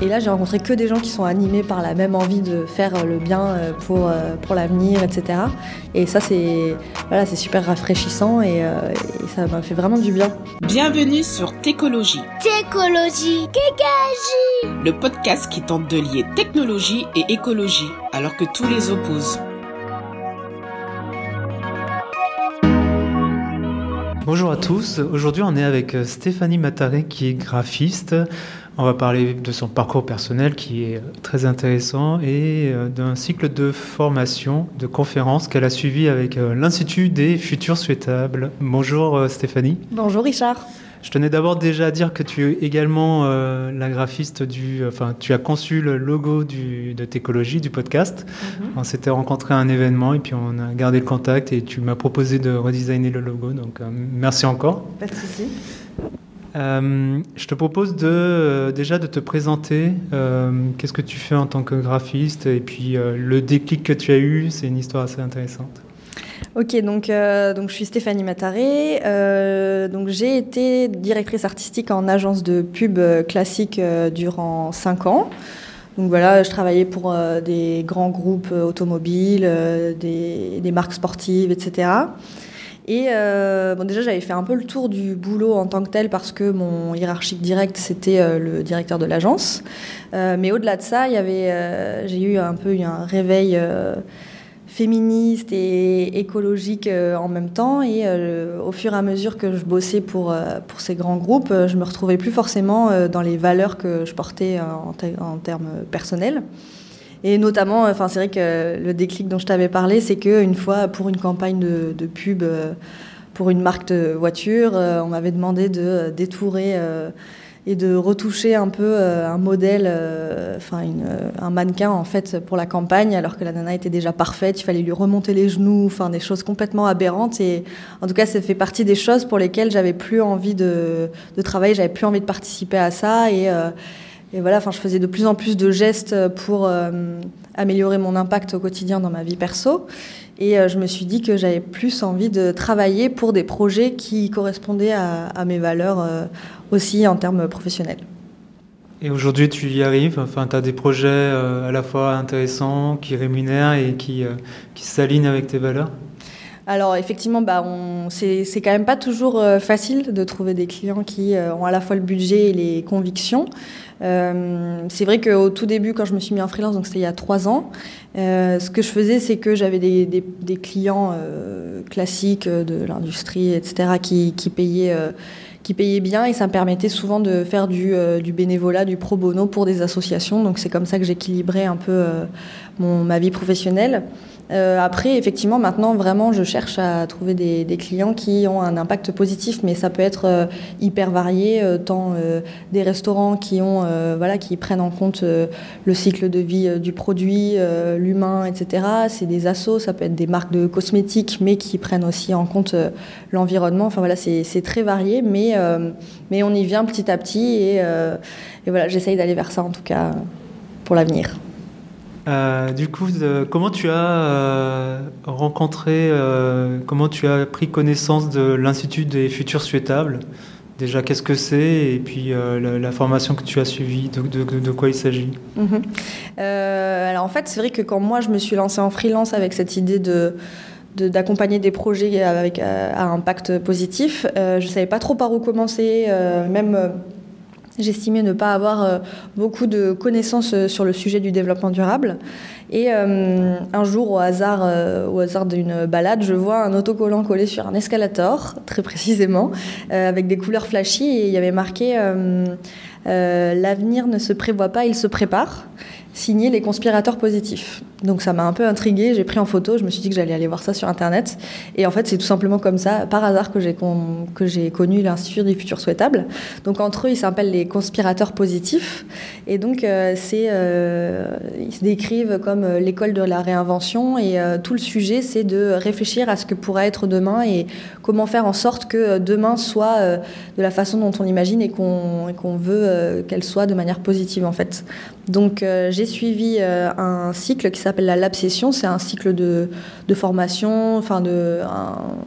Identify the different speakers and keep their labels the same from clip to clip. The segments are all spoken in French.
Speaker 1: Et là, j'ai rencontré que des gens qui sont animés par la même envie de faire le bien pour, pour l'avenir, etc. Et ça, c'est voilà, super rafraîchissant et, et ça m'a fait vraiment du bien.
Speaker 2: Bienvenue sur Técologie.
Speaker 3: Técologie, Kékagie
Speaker 2: Le podcast qui tente de lier technologie et écologie alors que tous les opposent.
Speaker 4: Bonjour à tous. Aujourd'hui, on est avec euh, Stéphanie Mataré qui est graphiste. On va parler de son parcours personnel qui est très intéressant et euh, d'un cycle de formation, de conférences qu'elle a suivi avec euh, l'Institut des futurs souhaitables. Bonjour Stéphanie.
Speaker 1: Bonjour Richard.
Speaker 4: Je tenais d'abord déjà à dire que tu es également euh, la graphiste du. Enfin, tu as conçu le logo du, de Técologie, du podcast. Mhm. On s'était rencontré à un événement et puis on a gardé le contact et tu m'as proposé de redesigner le logo. Donc, euh, merci encore.
Speaker 1: Pas de souci.
Speaker 4: Euh, je te propose de, déjà de te présenter. Qu'est-ce que tu fais en tant que graphiste et puis le déclic que tu as eu, c'est une histoire assez intéressante.
Speaker 1: Ok, donc, euh, donc je suis Stéphanie Mataré. Euh, donc j'ai été directrice artistique en agence de pub euh, classique durant 5 ans. Donc voilà, je travaillais pour des grands groupes automobiles, des, marques sportives, etc. Et bon, déjà, j'avais fait un peu le tour du boulot en tant que tel parce que mon hiérarchique direct, c'était le directeur de l'agence. mais au-delà de ça, il y avait, j'ai eu un peu un réveil féministe et écologique euh, en même temps. Et euh, au fur et à mesure que je bossais pour, euh, pour ces grands groupes, je me retrouvais plus forcément dans les valeurs que je portais en termes personnels. Et notamment, enfin, c'est vrai que le déclic dont je t'avais parlé, c'est qu'une fois, pour une campagne de, pub pour une marque de voiture, on m'avait demandé de détourer et de retoucher un peu euh, un modèle, euh, enfin euh, un mannequin en fait pour la campagne, alors que la nana était déjà parfaite. Il fallait lui remonter les genoux, enfin des choses complètement aberrantes. Et en tout cas, ça fait partie des choses pour lesquelles j'avais plus envie de, de travailler, j'avais plus envie de participer à ça. Et voilà, enfin, je faisais de plus en plus de gestes pour améliorer mon impact au quotidien dans ma vie perso. Et je me suis dit que j'avais plus envie de travailler pour des projets qui correspondaient à, à mes valeurs aussi en termes professionnels.
Speaker 4: Et aujourd'hui, tu y arrives enfin, Tu as des projets euh, à la fois intéressants, qui rémunèrent et qui, euh, qui s'alignent avec tes valeurs?
Speaker 1: Alors effectivement, bah, c'est quand même pas toujours euh, facile de trouver des clients qui ont à la fois le budget et les convictions. C'est vrai qu'au tout début, quand je me suis mis en freelance, donc c'était il y a trois ans, ce que je faisais, c'est que j'avais des, clients classiques de l'industrie, etc., qui, payaient qui bien et ça me permettait souvent de faire du, euh, bénévolat, du pro bono pour des associations. Donc c'est comme ça que j'équilibrais un peu euh, ma vie professionnelle. Euh, après, effectivement, maintenant, vraiment, je cherche à trouver des, des, clients qui ont un impact positif, mais ça peut être euh, hyper varié, euh, tant des restaurants qui ont, voilà, qui prennent en compte le cycle de vie du produit, l'humain, etc. C'est des assos, ça peut être des marques de cosmétiques, mais qui prennent aussi en compte l'environnement. Enfin voilà, c'est très varié, mais mais on y vient petit à petit et, et voilà, j'essaye d'aller vers ça en tout cas pour l'avenir.
Speaker 4: Euh, du coup, comment tu as euh, rencontré, euh, comment tu as pris connaissance de l'Institut des futurs souhaitables? Déjà, qu'est-ce que c'est? Et puis, la, formation que tu as suivie, de, quoi il s'agit?
Speaker 1: Mhm. Alors, en fait, c'est vrai que quand moi, je me suis lancée en freelance avec cette idée de d'accompagner des projets avec à impact positif. je ne savais pas trop par où commencer, même J'estimais ne pas avoir euh, beaucoup de connaissances euh, sur le sujet du développement durable. Et euh, un jour, au hasard, au hasard d'une balade, je vois un autocollant collé sur un escalator, très précisément, avec des couleurs flashy, et il y avait marqué L'avenir ne se prévoit pas, il se prépare signé les conspirateurs positifs. Donc ça m'a un peu intriguée, j'ai pris en photo, je me suis dit que j'allais aller voir ça sur Internet. Et en fait, c'est tout simplement comme ça, par hasard, que j'ai, que j'ai connu l'Institut des futurs souhaitables. Donc entre eux, ils s'appellent les conspirateurs positifs. Et donc, euh, c'est, euh, ils se décrivent comme euh, l'école de la réinvention. Et tout le sujet, c'est de réfléchir à ce que pourra être demain et comment faire en sorte que demain soit de la façon dont on imagine et qu'on, veut qu'elle soit de manière positive, en fait. Donc j'ai suivi un cycle qui s'appelle la Lab Session. C'est un cycle de, de formation, enfin de,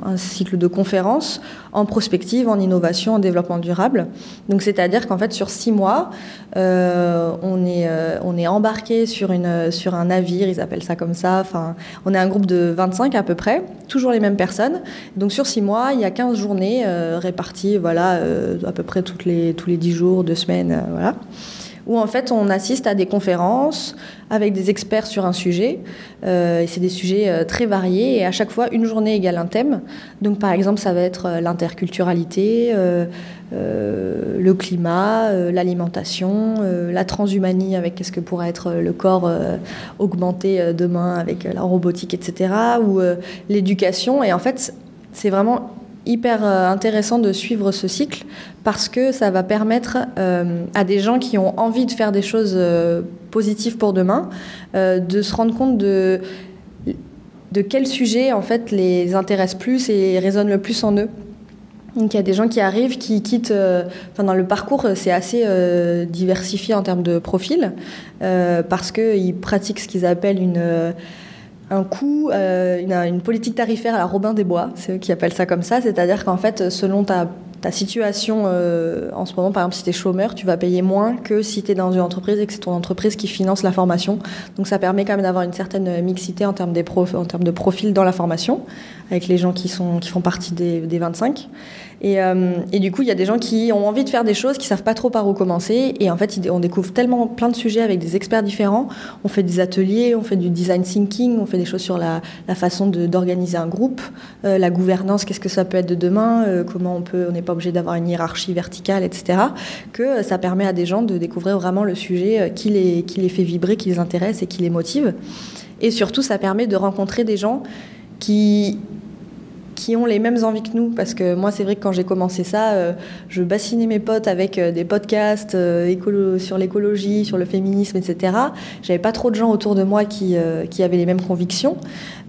Speaker 1: un, cycle de conférences en prospective, en innovation, en développement durable. Donc c'est-à-dire qu'en fait sur six mois, euh, on, est, euh, on est embarqué sur, une, sur un navire, ils appellent ça comme ça. Enfin, on est un groupe de 25 à peu près, toujours les mêmes personnes. Donc sur six mois, il y a 15 journées euh, réparties, voilà, à peu près toutes les, tous les 10 jours, deux semaines, voilà où en fait on assiste à des conférences avec des experts sur un sujet. Euh, et c'est des sujets euh, très variés et à chaque fois une journée égale un thème. Donc par exemple ça va être euh, l'interculturalité, le climat, l'alimentation, la transhumanie avec qu'est-ce que pourrait être le corps augmenté demain avec la robotique, etc. Ou l'éducation. Et en fait c'est vraiment hyper euh, intéressant de suivre ce cycle parce que ça va permettre euh, à des gens qui ont envie de faire des choses euh, positives pour demain de se rendre compte de de quel sujet en fait les intéresse plus et résonne le plus en eux. Donc il y a des gens qui arrivent, qui quittent. enfin, dans le parcours, c'est assez diversifié en termes de profil parce qu'ils pratiquent ce qu'ils appellent une un coût, euh, une, une, politique tarifaire à la Robin des Bois, c'est eux qui appellent ça comme ça, c'est-à-dire qu'en fait, selon ta, ta situation euh, en ce moment, par exemple, si tu es chômeur, tu vas payer moins que si tu es dans une entreprise et que c'est ton entreprise qui finance la formation. Donc ça permet quand même d'avoir une certaine mixité en termes, des en termes de profil dans la formation, avec les gens qui, sont, qui font partie des, des 25. Euh, et, du coup, il y a des gens qui ont envie de faire des choses, qui savent pas trop par où commencer. Et en fait, on découvre tellement plein de sujets avec des experts différents. On fait des ateliers, on fait du design thinking, on fait des choses sur la, façon d'organiser un groupe, euh, la gouvernance, qu'est-ce que ça peut être de demain, euh, comment on peut, obligé d'avoir une hiérarchie verticale, etc. Que ça permet à des gens de découvrir vraiment le sujet qui les, qui les fait vibrer, qui les intéresse et qui les motive. Et surtout, ça permet de rencontrer des gens qui qui ont les mêmes envies que nous. Parce que moi, c'est vrai que quand j'ai commencé ça, euh, je bassinais mes potes avec euh, des podcasts euh, écolo sur l'écologie, sur le féminisme, etc. J'avais pas trop de gens autour de moi qui, qui avaient les mêmes convictions.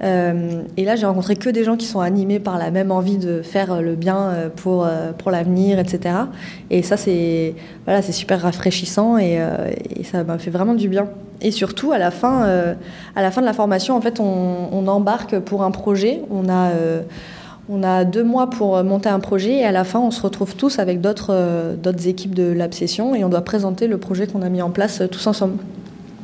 Speaker 1: et là, j'ai rencontré que des gens qui sont animés par la même envie de faire le bien pour, pour l'avenir, etc. Et ça, c'est voilà, super rafraîchissant et, et ça m'a fait vraiment du bien. Et surtout, à la fin, à la fin de la formation, en fait, on, on embarque pour un projet. On a on a deux mois pour monter un projet et à la fin, on se retrouve tous avec d'autres euh, équipes de l'Absession et on doit présenter le projet qu'on a mis en place euh, tous ensemble.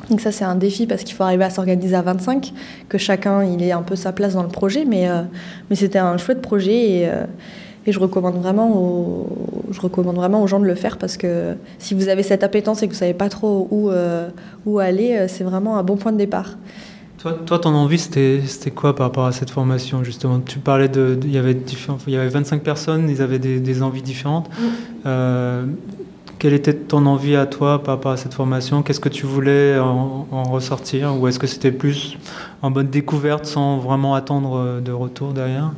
Speaker 1: Donc ça, c'est un défi parce qu'il faut arriver à s'organiser à 25, que chacun ait un peu sa place dans le projet, mais, euh, c'était un chouette projet et, je, recommande vraiment aux, gens de le faire parce que si vous avez cette appétence et que vous savez pas trop où, où aller, c'est vraiment un bon point de départ.
Speaker 4: Toi, ton envie, c'était quoi par rapport à cette formation, justement? Tu parlais de. Il y, avait il y avait 25 personnes, ils avaient des, envies différentes. Mm. Euh, quelle était ton envie à toi par rapport à cette formation? Qu'est-ce que tu voulais en, ressortir? Ou est-ce que c'était plus en bonne découverte sans vraiment attendre de retour derrière?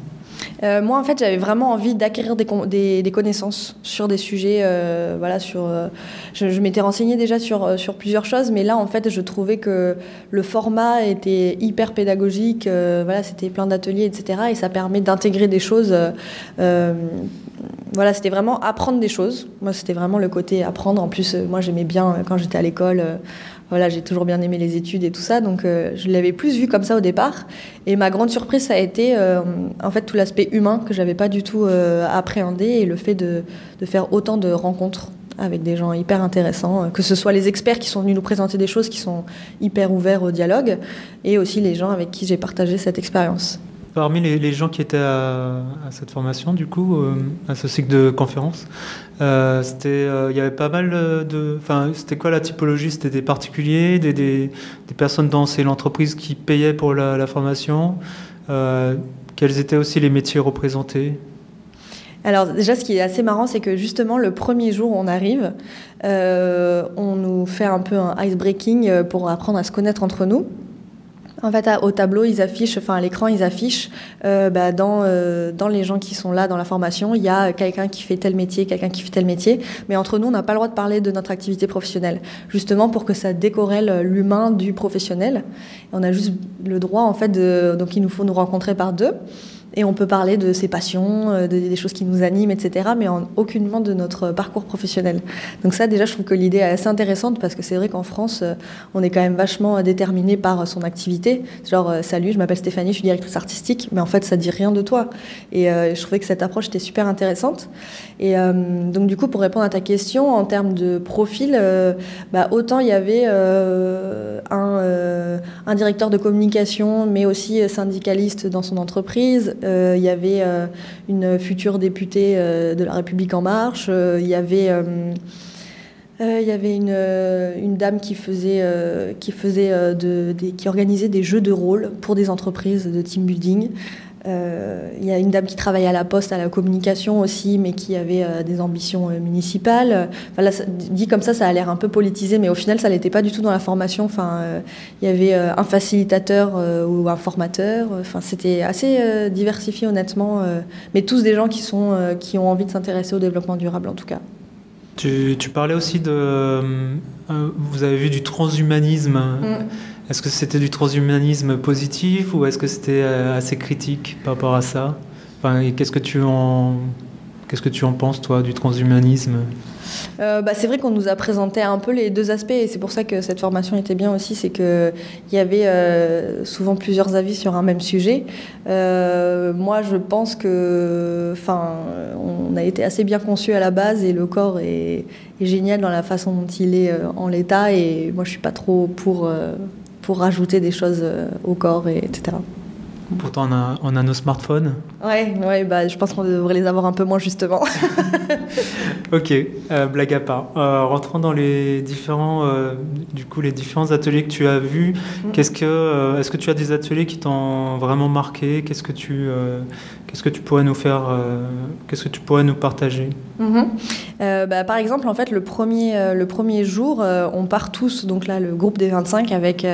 Speaker 1: Euh, moi, en fait, j'avais vraiment envie d'acquérir des, des, connaissances sur des sujets. Euh, voilà, sur, euh, je, m'étais renseignée déjà sur, sur plusieurs choses, mais là, en fait, je trouvais que le format était hyper pédagogique. voilà, c'était plein d'ateliers, etc. Et ça permet d'intégrer des choses. Voilà, c'était vraiment apprendre des choses. Moi, c'était vraiment le côté apprendre. En plus, moi, j'aimais bien quand j'étais à l'école voilà, j'ai toujours bien aimé les études et tout ça, donc euh, je l'avais plus vu comme ça au départ. Et ma grande surprise, ça a été euh, en fait tout l'aspect humain que j'avais pas du tout euh, appréhendé et le fait de, de, faire autant de rencontres avec des gens hyper intéressants, que ce soit les experts qui sont venus nous présenter des choses qui sont hyper ouverts au dialogue, et aussi les gens avec qui j'ai partagé cette expérience.
Speaker 4: Parmi les, gens qui étaient à, cette formation, du coup, euh, à ce cycle de conférences, euh, c'était, euh, il y avait pas mal de. Enfin, c'était quoi la typologie? C'était des particuliers, des, des, personnes dans l'entreprise qui payaient pour la, formation. quels étaient aussi les métiers représentés?
Speaker 1: Alors déjà, ce qui est assez marrant, c'est que justement le premier jour où on arrive, on nous fait un peu un ice breaking pour apprendre à se connaître entre nous. En fait, au tableau, ils affichent, enfin à l'écran, ils affichent euh, bah, dans, euh, dans les gens qui sont là dans la formation, il y a quelqu'un qui fait tel métier, quelqu'un qui fait tel métier. Mais entre nous, on n'a pas le droit de parler de notre activité professionnelle, justement pour que ça décorrèle l'humain du professionnel. on a juste le droit, en fait, de, donc il nous faut nous rencontrer par deux. Et on peut parler de ses passions, euh, des choses qui nous animent, etc., mais en aucunement de notre parcours professionnel. Donc ça, déjà, je trouve que l'idée est assez intéressante parce que c'est vrai qu'en France, euh, on est quand même vachement déterminé par son activité. Genre, euh, salut, je m'appelle Stéphanie, je suis directrice artistique, mais en fait, ça dit rien de toi. Et je trouvais que cette approche était super intéressante. Et donc, du coup, pour répondre à ta question, en termes de profil, bah, autant il y avait un, un directeur de communication, mais aussi syndicaliste dans son entreprise. Euh, il y avait euh, une future députée euh, de la République en marche. il y avait une, dame qui faisait, qui organisait des jeux de rôle pour des entreprises de team building. Euh, il y a une dame qui travaille à la poste, à la communication aussi, mais qui avait euh, des ambitions euh, municipales. Enfin, dit comme ça, ça a l'air un peu politisé, mais au final, ça n'était pas du tout dans la formation. Enfin, il y avait un facilitateur ou un formateur. Enfin, c'était assez diversifié, honnêtement. mais tous des gens qui, sont, qui ont envie de s'intéresser au développement durable, en tout cas.
Speaker 4: Tu, tu parlais aussi de. vous avez vu du transhumanisme. Mm. Est-ce que c'était du transhumanisme positif ou est-ce que c'était euh, assez critique par rapport à ça? Enfin, Qu'est-ce que tu en Qu'est-ce que tu en penses, toi, du transhumanisme?
Speaker 1: Euh, bah, C'est vrai qu'on nous a présenté un peu les deux aspects et c'est pour ça que cette formation était bien aussi, c'est qu'il y avait euh, souvent plusieurs avis sur un même sujet. moi, je pense que, enfin, on a été assez bien conçu à la base et le corps est, est génial dans la façon dont il est en l'état et moi, je suis pas trop pour pour rajouter des choses euh, au corps, et, etc.
Speaker 4: Pourtant, on a, on a nos smartphones.
Speaker 1: Ouais, ouais bah, je pense qu'on devrait les avoir un peu moins, justement.
Speaker 4: ok, euh, blague à part. Euh, rentrons dans les différents, du coup, les différents ateliers que tu as vus. Mm. Qu'est-ce que, est-ce que tu as des ateliers qui t'ont vraiment marqué? Qu'est-ce que tu, qu'est-ce que tu pourrais nous faire Qu'est-ce que tu pourrais nous partager?
Speaker 1: Mhm. Euh, bah, par exemple, en fait, le premier, euh, jour, euh, on part tous, donc là, le groupe des 25, avec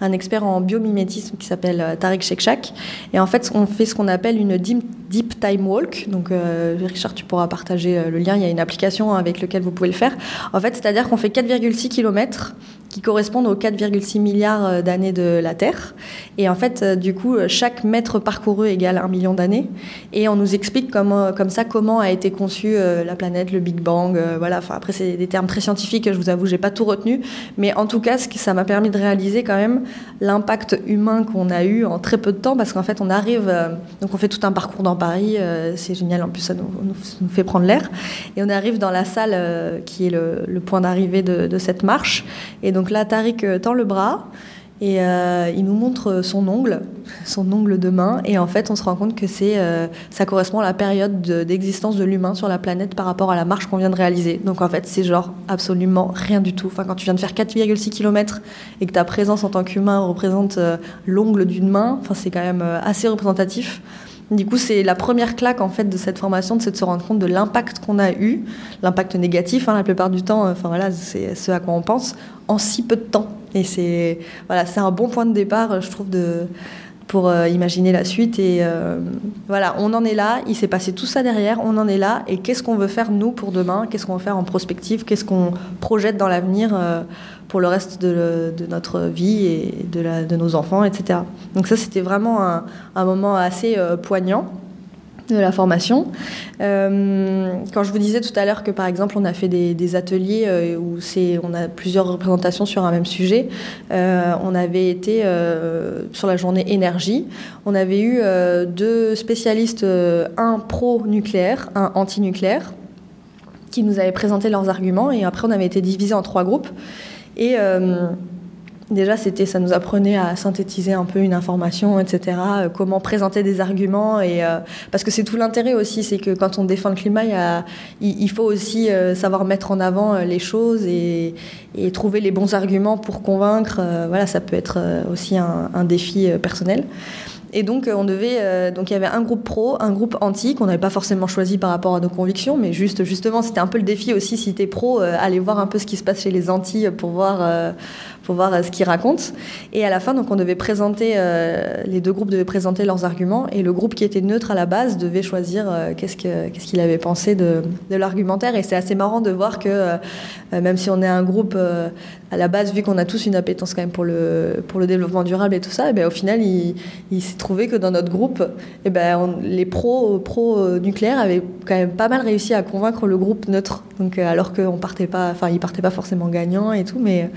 Speaker 1: un expert en biomimétisme qui s'appelle Tariq Shekshak. Et en fait, on fait ce qu'on appelle une deep, deep time walk. Donc, Richard, tu pourras partager le lien. Il y a une application avec laquelle vous pouvez le faire. En fait, c'est-à-dire qu'on fait 4,6 km qui correspondent aux 4,6 milliards euh, d'années de la Terre. Et en fait, euh, du coup, chaque mètre parcouru égale un million d'années. Et on nous explique comment, comme ça comment a été conçue euh, la planète, le Big Bang. voilà. Après, c'est des termes très scientifiques. Je vous avoue, j'ai pas tout retenu. Mais en tout cas, ça m'a permis de réaliser quand même l'impact humain qu'on a eu en très peu de temps, parce qu'en fait, on arrive. donc, on fait tout un parcours dans Paris. c'est génial. En plus, ça nous, fait prendre l'air. Et on arrive dans la salle qui est le, le point d'arrivée de, de, cette marche. Et donc, donc là, Tariq euh, tend le bras et euh, il nous montre son ongle, son ongle de main. Et en fait, on se rend compte que euh, ça correspond à la période d'existence de, l'humain sur la planète par rapport à la marche qu'on vient de réaliser. Donc en fait, c'est genre absolument rien du tout. Enfin, quand tu viens de faire 4,6 km et que ta présence en tant qu'humain représente l'ongle d'une main, enfin, c'est quand même assez représentatif. Du coup, c'est la première claque en fait de cette formation, c'est de se rendre compte de l'impact qu'on a eu, l'impact négatif, hein, la plupart du temps. Enfin voilà, c'est ce à quoi on pense en si peu de temps. Et c'est voilà, c'est un bon point de départ, je trouve, de pour euh, imaginer la suite. Et euh, voilà, on en est là. Il s'est passé tout ça derrière. On en est là. Et qu'est-ce qu'on veut faire nous pour demain? Qu'est-ce qu'on veut faire en prospective? Qu'est-ce qu'on projette dans l'avenir euh, pour le reste de, notre vie et de, nos enfants, etc. Donc ça, c'était vraiment un, moment assez poignant de la formation. Euh, quand je vous disais tout à l'heure que par exemple on a fait des, ateliers euh, où on a plusieurs représentations sur un même sujet, euh, on avait été sur la journée énergie, on avait eu deux spécialistes, un pro nucléaire, un anti nucléaire, qui nous avaient présenté leurs arguments et après on avait été divisé en trois groupes et Déjà, c'était, ça nous apprenait à synthétiser un peu une information, etc. Euh, comment présenter des arguments et euh, parce que c'est tout l'intérêt aussi, c'est que quand on défend le climat, il, faut aussi euh, savoir mettre en avant les choses et, trouver les bons arguments pour convaincre. voilà, ça peut être aussi un défi personnel. Et donc, on devait. donc, il y avait un groupe pro, un groupe anti, qu'on n'avait pas forcément choisi par rapport à nos convictions, mais juste, justement, c'était un peu le défi aussi, si tu es pro, aller voir un peu ce qui se passe chez les anti pour voir pour voir euh, ce qu'ils racontent. Et à la fin, donc, on devait présenter, euh, les deux groupes devaient présenter leurs arguments, et le groupe qui était neutre à la base devait choisir euh, qu'est-ce qu'il avait pensé de, l'argumentaire. Et c'est assez marrant de voir que même si on est un groupe à la base, vu qu'on a tous une appétence quand même pour le, pour le développement durable et tout ça, et ben, au final, il, s'est trouvé que dans notre groupe, et ben, les pros, pros nucléaires avaient quand même pas mal réussi à convaincre le groupe neutre. Donc, alors qu'on partait pas, enfin, ils partaient pas forcément gagnants et tout, mais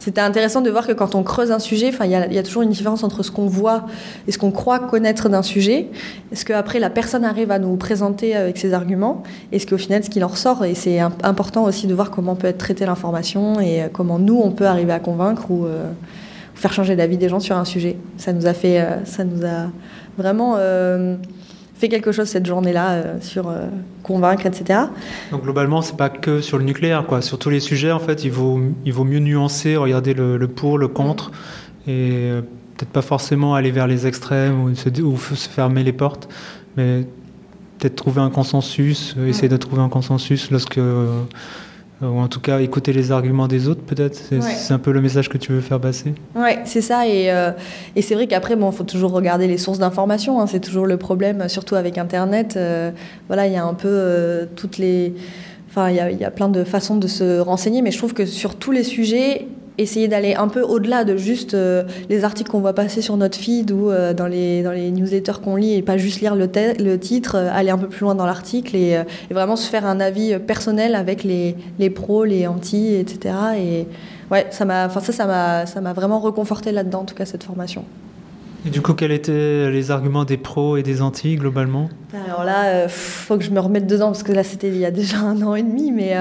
Speaker 1: c'était intéressant de voir que quand on creuse un sujet, il y, a toujours une différence entre ce qu'on voit et ce qu'on croit connaître d'un sujet. Est-ce qu'après la personne arrive à nous présenter avec ses arguments? Est-ce qu'au final, ce qu'il en ressort? Et c'est important aussi de voir comment peut être traitée l'information et euh, comment nous, on peut arriver à convaincre ou euh, faire changer d'avis des gens sur un sujet. Ça nous a fait, euh, ça nous a vraiment fait quelque chose cette journée-là euh, sur euh, convaincre, etc.
Speaker 4: Donc globalement, c'est pas que sur le nucléaire, quoi. Sur tous les sujets, en fait, il vaut, il vaut mieux nuancer, regarder le, pour, le contre, et euh, peut-être pas forcément aller vers les extrêmes ou se, ou se fermer les portes, mais peut-être trouver un consensus, essayer de trouver un consensus lorsque ou en tout cas écouter les arguments des autres peut-être c'est un peu le message que tu veux faire passer.
Speaker 1: Ouais c'est ça et, euh, et c'est vrai qu'après bon faut toujours regarder les sources d'information hein, c'est toujours le problème surtout avec internet euh, voilà il y a un peu euh, toutes les enfin il y, y, a plein de façons de se renseigner mais je trouve que sur tous les sujets essayer d'aller un peu au-delà de juste euh, les articles qu'on voit passer sur notre feed ou euh, dans, les, dans les newsletters qu'on lit et pas juste lire le, le titre, euh, aller un peu plus loin dans l'article et, vraiment se faire un avis personnel avec les, les pros, les anti, etc. Et ouais, ça m'a, ça, ça ça m'a vraiment reconforté là-dedans, en tout cas cette formation.
Speaker 4: Et du coup, quels étaient les arguments des pros et des anti globalement?
Speaker 1: Alors là, il faut que je me remette dedans parce que là, c'était il y a déjà un an et demi, mais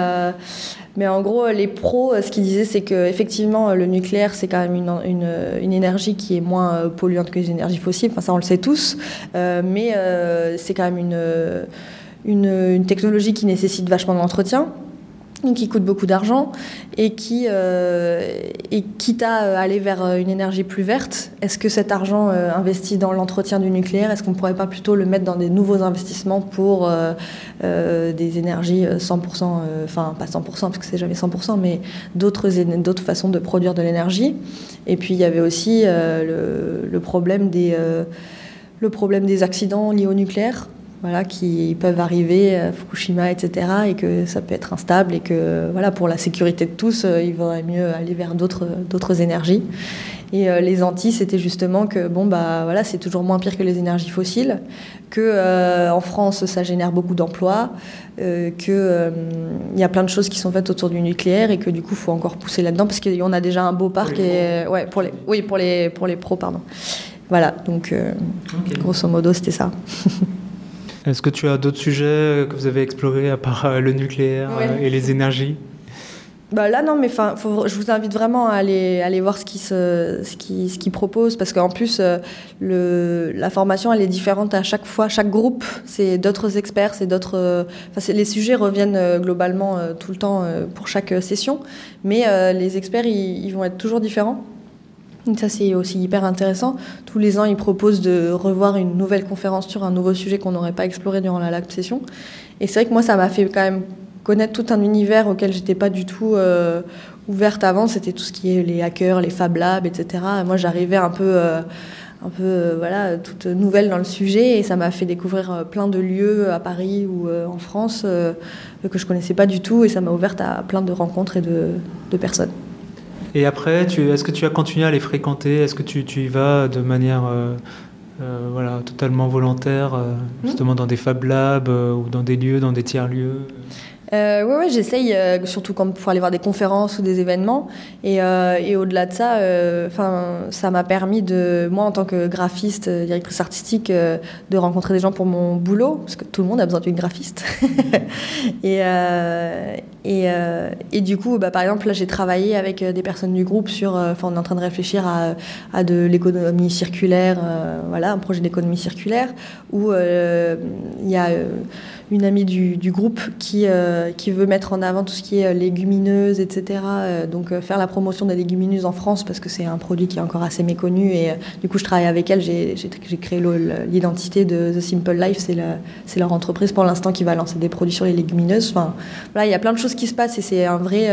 Speaker 1: mais en gros, les pros, ce qu'ils disaient, c'est qu'effectivement, le nucléaire, c'est quand même une, une, énergie qui est moins euh, polluante que les énergies fossiles. Enfin, ça, on le sait tous. Euh, mais euh, c'est quand même une, une, technologie qui nécessite vachement d'entretien qui coûte beaucoup d'argent et qui, euh, et quitte à euh, aller vers euh, une énergie plus verte, est-ce que cet argent investi dans l'entretien du nucléaire, est-ce qu'on ne pourrait pas plutôt le mettre dans des nouveaux investissements pour des énergies 100%, enfin pas 100% parce que c'est jamais 100%, mais d'autres, d'autres façons de produire de l'énergie? Et puis il y avait aussi le, problème des, le problème des accidents liés au nucléaire voilà, qui peuvent arriver à Fukushima, etc., et que ça peut être instable, et que voilà, pour la sécurité de tous, euh, il vaudrait mieux aller vers d'autres, énergies. Et euh, les anti, c'était justement que bon, bah, voilà, c'est toujours moins pire que les énergies fossiles, que euh, en France, ça génère beaucoup d'emplois, euh, qu'il il y a plein de choses qui sont faites autour du nucléaire, et que du coup, il faut encore pousser là-dedans, parce qu'on a déjà un beau parc, et, ouais, pour les, oui, pour les, pour les pros, pardon. Voilà, donc grosso modo, c'était ça.
Speaker 4: Est-ce que tu as d'autres sujets que vous avez explorés à part euh, le nucléaire euh, et les énergies?
Speaker 1: Bah là non mais je vous invite vraiment à aller aller voir ce qui se ce qui ce qui propose parce qu'en plus euh, le la formation elle est différente à chaque fois. Chaque groupe c'est d'autres experts c'est d'autres enfin les sujets reviennent globalement tout le temps pour chaque session. Mais les experts ils vont être toujours différents ça, c'est aussi hyper intéressant. Tous les ans, ils proposent de revoir une nouvelle conférence sur un nouveau sujet qu'on n'aurait pas exploré durant la lab session. Et c'est vrai que moi, ça m'a fait quand même connaître tout un univers auquel j'étais pas du tout euh, ouverte avant. C'était tout ce qui est les hackers, les Fab Labs, etc. moi, j'arrivais un peu, euh, un peu, euh, voilà, toute nouvelle dans le sujet, et ça m'a fait découvrir plein de lieux à Paris ou en France que je connaissais pas du tout, et ça m'a ouverte à plein de rencontres et de, de personnes.
Speaker 4: Et après, est-ce que tu as continué à les fréquenter? Est-ce que tu, tu, y vas de manière euh, euh, voilà, totalement volontaire, euh, mmh. justement dans des Fab Labs ou dans des lieux, dans des tiers-lieux?
Speaker 1: Euh, ouais, j'essaye, euh, surtout quand pour aller voir des conférences ou des événements. Et, euh, au-delà de ça, euh, ça m'a permis de, moi en tant que graphiste, directrice artistique, de rencontrer des gens pour mon boulot, parce que tout le monde a besoin d'une graphiste. et, et, et, du coup, bah, par exemple, là, j'ai travaillé avec des personnes du groupe sur, enfin, on est en train de réfléchir à, à de l'économie circulaire, voilà, un projet d'économie circulaire, où il y a une amie du, du groupe qui, euh, qui veut mettre en avant tout ce qui est euh, légumineuses, etc. Euh, donc faire la promotion des légumineuses en France parce que c'est un produit qui est encore assez méconnu. Et du coup, je travaille avec elle. J'ai créé l'identité de The Simple Life. C'est leur entreprise pour l'instant qui va lancer des produits sur les légumineuses. Enfin, voilà, il y a plein de choses qui se passent et c'est un vrai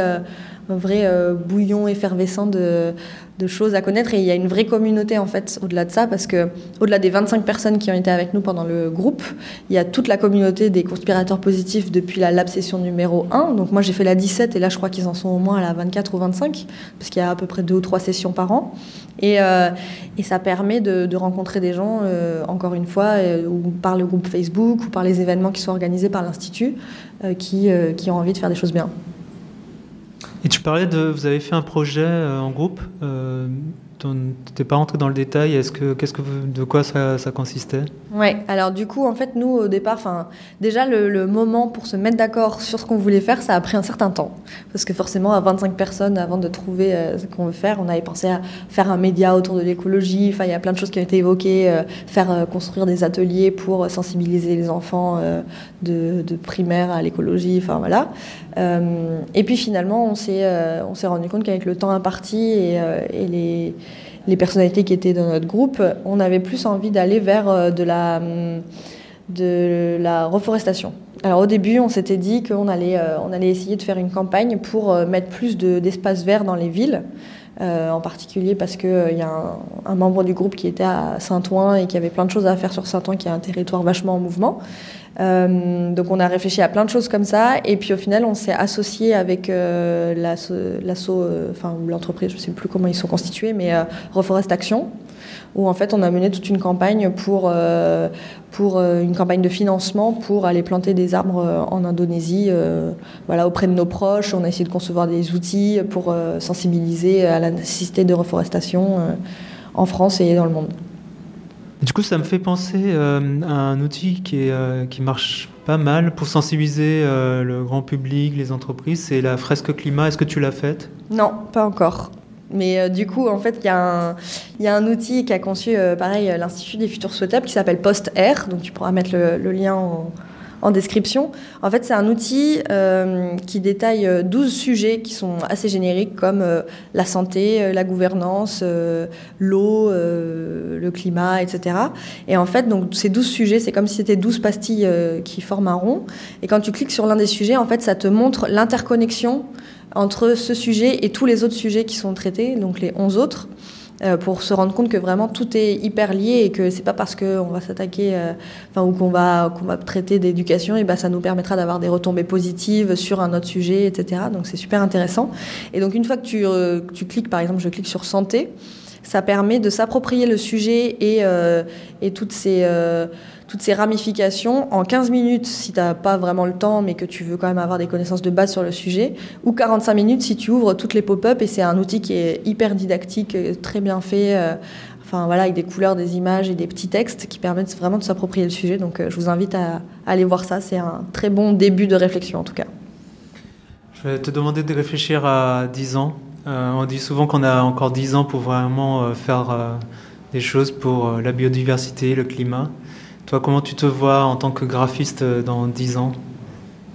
Speaker 1: un vrai euh, bouillon effervescent de, de, choses à connaître. Et il y a une vraie communauté en fait au-delà de ça, parce que au-delà des 25 personnes qui ont été avec nous pendant le groupe, il y a toute la communauté des conspirateurs positifs depuis la lab session numéro 1. Donc moi j'ai fait la 17 et là je crois qu'ils en sont au moins à la 24 ou 25, parce qu'il y a à peu près deux ou trois sessions par an. Et, euh, et ça permet de, rencontrer des gens, euh, encore une fois, euh, ou par le groupe Facebook ou par les événements qui sont organisés par l'Institut, qui, qui ont envie de faire des choses bien.
Speaker 4: Et tu parlais de, vous avez fait un projet euh, en groupe. N'es pas rentré dans le détail. Est-ce que, qu'est-ce que, de quoi ça, consistait?
Speaker 1: Ouais. Alors du coup, en fait, nous au départ, enfin, déjà le, moment pour se mettre d'accord sur ce qu'on voulait faire, ça a pris un certain temps, parce que forcément, à 25 personnes, avant de trouver euh, ce qu'on veut faire, on avait pensé à faire un média autour de l'écologie. Enfin, il y a plein de choses qui ont été évoquées, euh, faire euh, construire des ateliers pour sensibiliser les enfants de, de, primaire à l'écologie. Enfin voilà. et puis finalement, on s'est on s'est rendu compte qu'avec le temps imparti et, et les les personnalités qui étaient dans notre groupe, on avait plus envie d'aller vers de la, de la reforestation. Alors au début, on s'était dit qu'on allait, on allait essayer de faire une campagne pour mettre plus d'espaces de, verts dans les villes. Euh, en particulier parce qu'il euh, y a un, un, membre du groupe qui était à Saint-Ouen et qui avait plein de choses à faire sur Saint-Ouen, qui est un territoire vachement en mouvement. Euh, donc on a réfléchi à plein de choses comme ça, et puis au final on s'est associé avec euh, euh, enfin l'entreprise, je ne sais plus comment ils sont constitués, mais euh, Reforest Action, où en fait on a mené toute une campagne pour, euh, pour euh, une campagne de financement pour aller planter des arbres en Indonésie, euh, voilà, auprès de nos proches. On a essayé de concevoir des outils pour euh, sensibiliser à la nécessité de reforestation euh, en France et dans le monde.
Speaker 4: Du coup, ça me fait penser euh, à un outil qui, est, euh, qui marche pas mal pour sensibiliser euh, le grand public, les entreprises, c'est la fresque climat. Est-ce que tu l'as faite?
Speaker 1: Non, pas encore. Mais euh, du coup, en fait, il y, a un outil qu'a conçu, euh, pareil, l'Institut des futurs souhaitables qui s'appelle PostR. Donc, tu pourras mettre le, lien en, description. En fait, c'est un outil euh, qui détaille 12 sujets qui sont assez génériques, comme la santé, la gouvernance, l'eau, le climat, etc. Et en fait, donc, ces 12 sujets, c'est comme si c'était 12 pastilles qui forment un rond. Et quand tu cliques sur l'un des sujets, en fait, ça te montre l'interconnexion entre ce sujet et tous les autres sujets qui sont traités, donc les 11 autres, euh, pour se rendre compte que vraiment tout est hyper lié et que c'est pas parce qu'on va s'attaquer, euh, ou qu'on va, qu'on va traiter d'éducation, et ben ça nous permettra d'avoir des retombées positives sur un autre sujet, etc. Donc c'est super intéressant. Et donc une fois que tu, euh, tu cliques, par exemple, je clique sur santé, ça permet de s'approprier le sujet et, euh, et toutes ces euh, toutes ces ramifications en 15 minutes si tu n'as pas vraiment le temps mais que tu veux quand même avoir des connaissances de base sur le sujet, ou 45 minutes si tu ouvres toutes les pop-up et c'est un outil qui est hyper didactique, très bien fait, euh, enfin voilà, avec des couleurs, des images et des petits textes qui permettent vraiment de s'approprier le sujet. Donc euh, je vous invite à aller voir ça, c'est un très bon début de réflexion en tout cas.
Speaker 4: Je vais te demander de réfléchir à 10 ans. Euh, on dit souvent qu'on a encore 10 ans pour vraiment euh, faire euh, des choses pour la biodiversité, le climat. Toi, comment tu te vois en tant que graphiste dans 10 ans?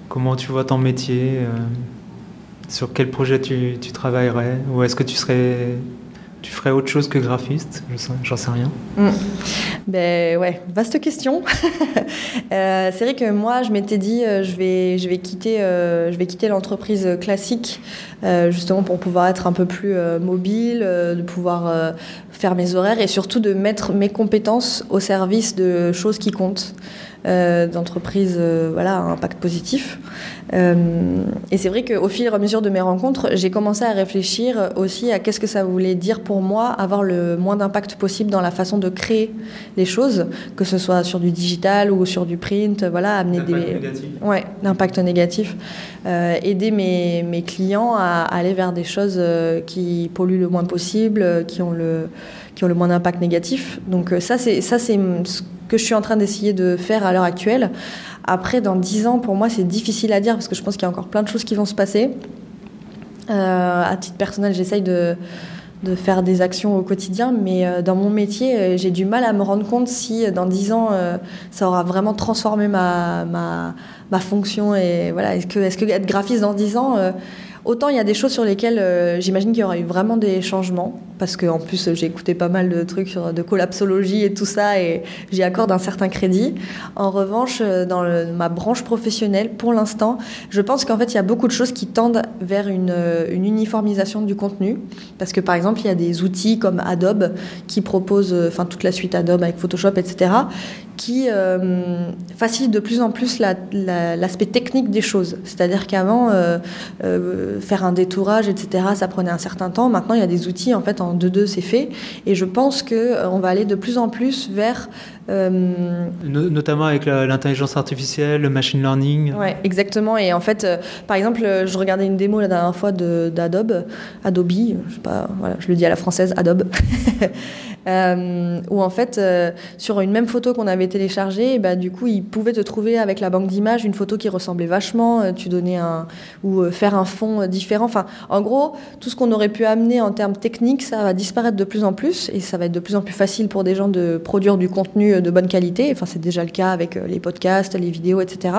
Speaker 4: Comment tu vois ton métier Sur quel projet tu, travaillerais? Ou est-ce que tu serais tu ferais autre chose que graphiste? J'en sais rien.
Speaker 1: Mmh. Ben ouais, vaste question. euh, c'est vrai que moi, je m'étais dit, euh, je vais, quitter, euh, je vais quitter l'entreprise classique, justement pour pouvoir être un peu plus mobile, de pouvoir faire mes horaires et surtout de mettre mes compétences au service de choses qui comptent. Euh, d'entreprises euh, voilà, à impact positif. Euh, et c'est vrai qu'au fur et à mesure de mes rencontres, j'ai commencé à réfléchir aussi à qu'est-ce que ça voulait dire pour moi avoir le moins d'impact possible dans la façon de créer les choses, que ce soit sur du digital ou sur du print, voilà, amener des
Speaker 4: négatif.
Speaker 1: ouais, d'impact négatif, euh, aider mes, mes clients à aller vers des choses qui polluent le moins possible, qui ont le ont le moins d'impact négatif. Donc ça c'est ça c'est ce que je suis en train d'essayer de faire à l'heure actuelle. Après, dans 10 ans, pour moi, c'est difficile à dire parce que je pense qu'il y a encore plein de choses qui vont se passer. Euh, à titre personnel, j'essaye de, de faire des actions au quotidien, mais euh, dans mon métier, euh, j'ai du mal à me rendre compte si dans 10 ans, euh, ça aura vraiment transformé ma, ma, ma fonction. Et voilà, est-ce que, est -ce que être graphiste dans 10 ans, autant il y a des choses sur lesquelles j'imagine qu'il y aura eu vraiment des changements, parce qu'en plus j'ai écouté pas mal de trucs sur, de collapsologie et tout ça, et j'y accorde un certain crédit. En revanche, dans ma branche professionnelle, pour l'instant, je pense qu'en fait il y a beaucoup de choses qui tendent vers une, une uniformisation du contenu, parce que par exemple il y a des outils comme Adobe qui proposent, enfin toute la suite Adobe avec Photoshop, etc., qui euh, facilite de plus en plus l'aspect technique des choses. C'est-à-dire qu'avant, euh, euh, faire un détourage, etc., ça prenait un certain temps. Maintenant, il y a des outils, en fait, en 2-2, c'est fait. Et je pense qu'on va aller de plus en plus vers...
Speaker 4: Notamment avec l'intelligence artificielle, le machine learning.
Speaker 1: Oui, exactement. Et en fait, par exemple, je regardais une démo la dernière fois d'Adobe, Adobe, je sais pas, voilà, je le dis à la française, Adobe. Euh, où en fait, euh, sur une même photo qu'on avait téléchargée, bah, du coup, ils pouvaient te trouver avec la banque d'images une photo qui ressemblait vachement, euh, tu donnais un ou faire un fond différent. Enfin, en gros, tout ce qu'on aurait pu amener en termes techniques, ça va disparaître de plus en plus et ça va être de plus en plus facile pour des gens de produire du contenu de bonne qualité. Enfin, c'est déjà le cas avec les podcasts, les vidéos, etc.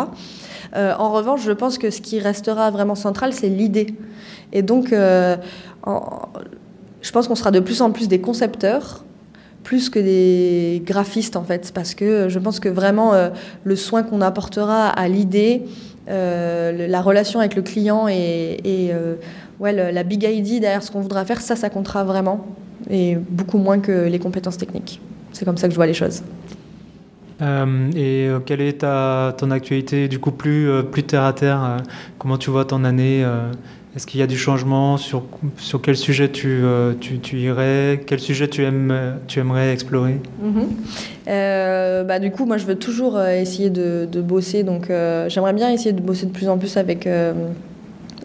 Speaker 1: en revanche, je pense que ce qui restera vraiment central, c'est l'idée. Et donc, je pense qu'on sera de plus en plus des concepteurs plus que des graphistes en fait, parce que je pense que vraiment euh, le soin qu'on apportera à l'idée, euh, la relation avec le client et, euh, ouais, la big idea derrière ce qu'on voudra faire, ça, ça comptera vraiment, et beaucoup moins que les compétences techniques. C'est comme ça que je vois les choses.
Speaker 4: et quelle est ta, ton actualité du coup plus, plus terre à terre Comment tu vois ton année est-ce qu'il y a du changement sur, quel sujet tu, euh, tu, irais? Quel sujet tu, aimes, tu aimerais explorer?
Speaker 1: Mhm. euh, bah, Du coup, moi, je veux toujours euh, essayer de bosser. Donc, j'aimerais bien essayer de bosser de plus en plus avec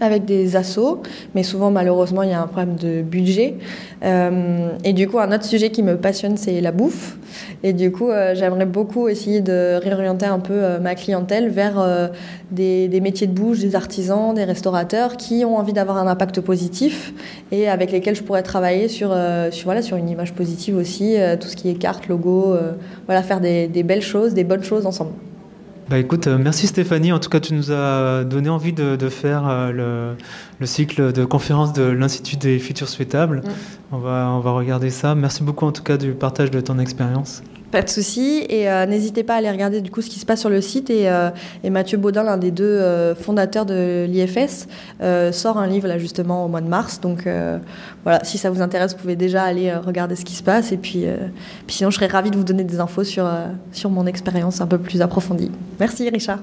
Speaker 1: avec des assos, mais souvent malheureusement il y a un problème de budget. Euh, et du coup, un autre sujet qui me passionne, c'est la bouffe. Et du coup, euh, j'aimerais beaucoup essayer de réorienter un peu euh, ma clientèle vers des, métiers de bouche, des artisans, des restaurateurs qui ont envie d'avoir un impact positif et avec lesquels je pourrais travailler sur, sur, voilà, sur une image positive aussi, tout ce qui est carte, logo, voilà, faire des belles choses, des bonnes choses ensemble.
Speaker 4: Bah écoute, euh, merci Stéphanie. En tout cas, tu nous as donné envie de, faire euh, le, cycle de conférences de l'Institut des futurs souhaitables. Mm. On, va, on va regarder ça. Merci beaucoup en tout cas du partage de ton expérience.
Speaker 1: Pas de souci. Et euh, n'hésitez pas à aller regarder du coup ce qui se passe sur le site. Et, euh, Mathieu Baudin, l'un des deux euh, fondateurs de l'IFS, sort un livre là justement au mois de mars. Donc voilà, si ça vous intéresse, vous pouvez déjà aller regarder ce qui se passe. Et puis, puis sinon, je serais ravie de vous donner des infos sur, sur mon expérience un peu plus approfondie. Merci Richard.